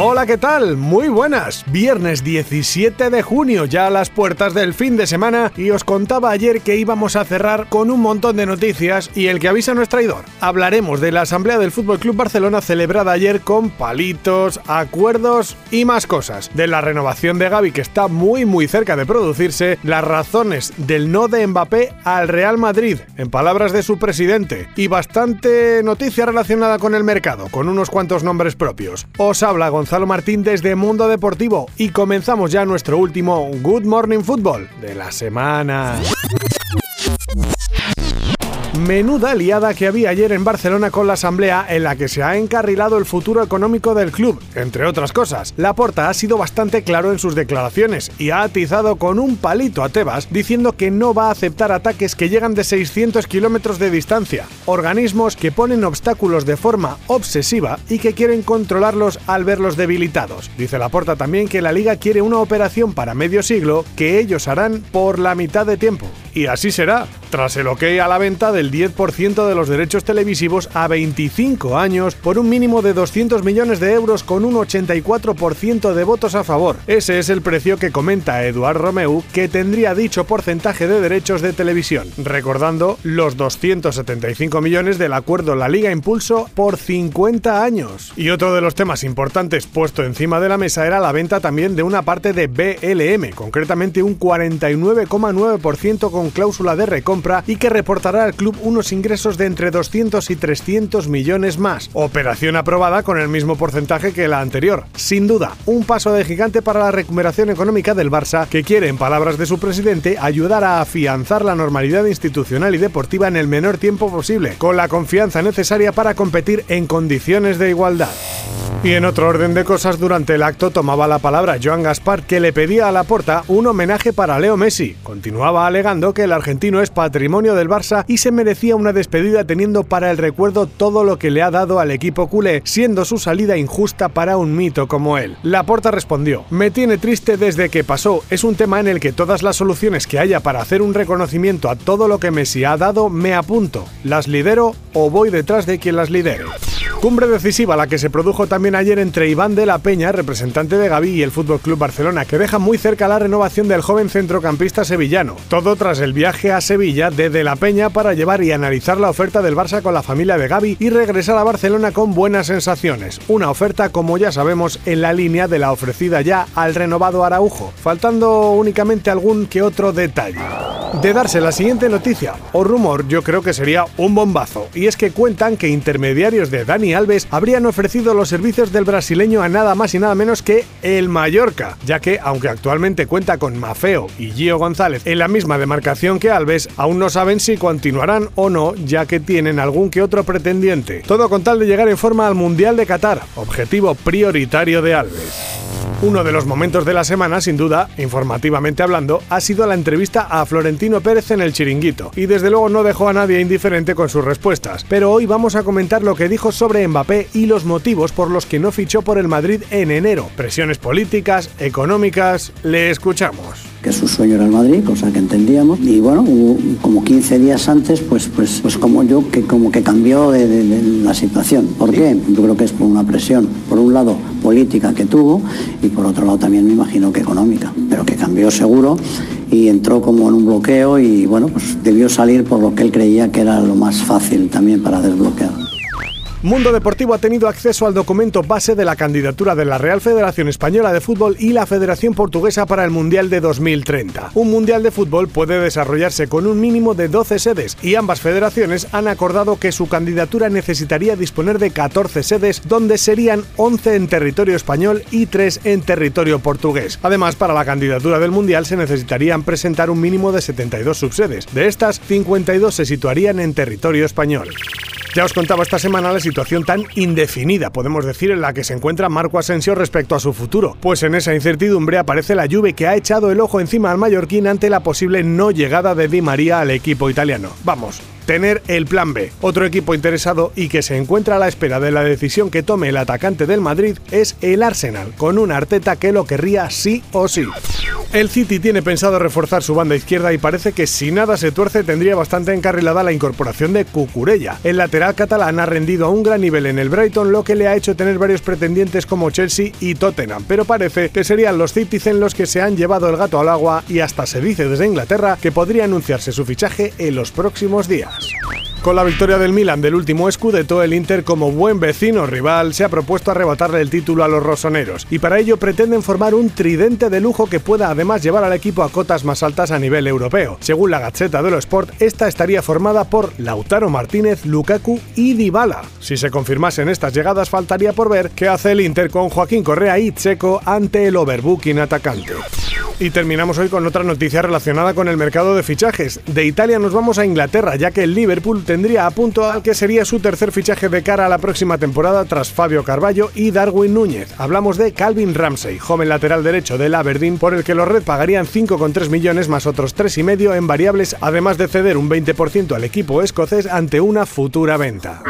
Hola, ¿qué tal? Muy buenas. Viernes 17 de junio, ya a las puertas del fin de semana, y os contaba ayer que íbamos a cerrar con un montón de noticias y el que avisa no es traidor. Hablaremos de la asamblea del Fútbol Club Barcelona celebrada ayer con palitos, acuerdos y más cosas. De la renovación de Gaby que está muy muy cerca de producirse, las razones del no de Mbappé al Real Madrid, en palabras de su presidente, y bastante noticia relacionada con el mercado, con unos cuantos nombres propios. Os habla Gonzalo Gonzalo Martín desde Mundo Deportivo y comenzamos ya nuestro último Good Morning Football de la semana. Menuda liada que había ayer en Barcelona con la asamblea en la que se ha encarrilado el futuro económico del club, entre otras cosas. Laporta ha sido bastante claro en sus declaraciones y ha atizado con un palito a Tebas diciendo que no va a aceptar ataques que llegan de 600 kilómetros de distancia, organismos que ponen obstáculos de forma obsesiva y que quieren controlarlos al verlos debilitados. Dice Laporta también que la liga quiere una operación para medio siglo que ellos harán por la mitad de tiempo. Y así será, tras el ok a la venta del 10% de los derechos televisivos a 25 años por un mínimo de 200 millones de euros con un 84% de votos a favor. Ese es el precio que comenta Eduard Romeu que tendría dicho porcentaje de derechos de televisión, recordando los 275 millones del acuerdo La Liga Impulso por 50 años. Y otro de los temas importantes puesto encima de la mesa era la venta también de una parte de BLM, concretamente un 49,9% con cláusula de recompra y que reportará al club unos ingresos de entre 200 y 300 millones más. Operación aprobada con el mismo porcentaje que la anterior. Sin duda, un paso de gigante para la recuperación económica del Barça, que quiere, en palabras de su presidente, ayudar a afianzar la normalidad institucional y deportiva en el menor tiempo posible, con la confianza necesaria para competir en condiciones de igualdad. Y en otro orden de cosas, durante el acto tomaba la palabra Joan Gaspar, que le pedía a la porta un homenaje para Leo Messi. Continuaba alegando que el argentino es patrimonio del Barça y se merecía una despedida teniendo para el recuerdo todo lo que le ha dado al equipo culé, siendo su salida injusta para un mito como él. La porta respondió: Me tiene triste desde que pasó. Es un tema en el que todas las soluciones que haya para hacer un reconocimiento a todo lo que Messi ha dado me apunto. ¿Las lidero o voy detrás de quien las lidere? Cumbre decisiva la que se produjo también ayer entre Iván de la Peña, representante de Gaví, y el Fútbol Club Barcelona, que deja muy cerca la renovación del joven centrocampista sevillano. Todo tras el viaje a Sevilla de De la Peña para llevar y analizar la oferta del Barça con la familia de Gaby y regresar a Barcelona con buenas sensaciones. Una oferta, como ya sabemos, en la línea de la ofrecida ya al renovado Araujo, faltando únicamente algún que otro detalle. De darse la siguiente noticia o rumor, yo creo que sería un bombazo, y es que cuentan que intermediarios de Dani Alves habrían ofrecido los servicios del brasileño a nada más y nada menos que el Mallorca, ya que, aunque actualmente cuenta con Mafeo y Gio González en la misma demarcación que Alves, aún no saben si continuarán o no, ya que tienen algún que otro pretendiente. Todo con tal de llegar en forma al Mundial de Qatar, objetivo prioritario de Alves. Uno de los momentos de la semana, sin duda, informativamente hablando, ha sido la entrevista a Florentino Pérez en el Chiringuito, y desde luego no dejó a nadie indiferente con sus respuestas. Pero hoy vamos a comentar lo que dijo sobre Mbappé y los motivos por los que no fichó por el Madrid en enero. Presiones políticas, económicas, le escuchamos que su sueño era el Madrid, cosa que entendíamos. Y bueno, como 15 días antes, pues, pues, pues como yo, que como que cambió de, la situación. ¿Por qué? Yo creo que es por una presión, por un lado política que tuvo y por otro lado también me imagino que económica, pero que cambió seguro y entró como en un bloqueo y bueno, pues debió salir por lo que él creía que era lo más fácil también para desbloquear. Mundo Deportivo ha tenido acceso al documento base de la candidatura de la Real Federación Española de Fútbol y la Federación Portuguesa para el Mundial de 2030. Un Mundial de Fútbol puede desarrollarse con un mínimo de 12 sedes y ambas federaciones han acordado que su candidatura necesitaría disponer de 14 sedes, donde serían 11 en territorio español y 3 en territorio portugués. Además, para la candidatura del Mundial se necesitarían presentar un mínimo de 72 subsedes. De estas, 52 se situarían en territorio español. Ya os contaba esta semana la situación tan indefinida, podemos decir, en la que se encuentra Marco Asensio respecto a su futuro, pues en esa incertidumbre aparece la Juve que ha echado el ojo encima al mallorquín ante la posible no llegada de Di María al equipo italiano. Vamos, tener el plan B. Otro equipo interesado y que se encuentra a la espera de la decisión que tome el atacante del Madrid es el Arsenal, con un Arteta que lo querría sí o sí. El City tiene pensado reforzar su banda izquierda y parece que si nada se tuerce tendría bastante encarrilada la incorporación de Cucurella. El lateral catalán ha rendido a un gran nivel en el Brighton, lo que le ha hecho tener varios pretendientes como Chelsea y Tottenham, pero parece que serían los Citizen los que se han llevado el gato al agua y hasta se dice desde Inglaterra que podría anunciarse su fichaje en los próximos días. Con la victoria del Milan del último Scudetto, el Inter como buen vecino rival se ha propuesto arrebatarle el título a los rosoneros y para ello pretenden formar un tridente de lujo que pueda además llevar al equipo a cotas más altas a nivel europeo. Según la Gaceta de lo Sport, esta estaría formada por Lautaro Martínez, Lukaku y Dybala. Si se confirmasen estas llegadas, faltaría por ver qué hace el Inter con Joaquín Correa y Checo ante el overbooking atacante. Y terminamos hoy con otra noticia relacionada con el mercado de fichajes. De Italia nos vamos a Inglaterra, ya que el Liverpool tendría a punto al que sería su tercer fichaje de cara a la próxima temporada tras Fabio Carballo y Darwin Núñez. Hablamos de Calvin Ramsey, joven lateral derecho del Aberdeen, por el que los Red pagarían 5,3 millones más otros 3,5 en variables, además de ceder un 20% al equipo escocés ante una futura venta.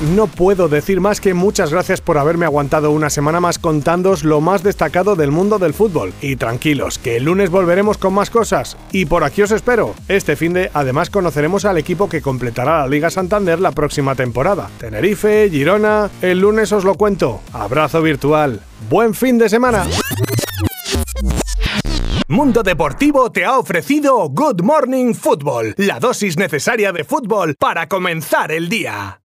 No puedo decir más que muchas gracias por haberme aguantado una semana más contándoos lo más destacado del mundo del fútbol. Y tranquilos, que el lunes volveremos con más cosas. Y por aquí os espero. Este fin de además conoceremos al equipo que completará la Liga Santander la próxima temporada. Tenerife, Girona. El lunes os lo cuento. Abrazo virtual. Buen fin de semana. Mundo Deportivo te ha ofrecido Good Morning Football, la dosis necesaria de fútbol para comenzar el día.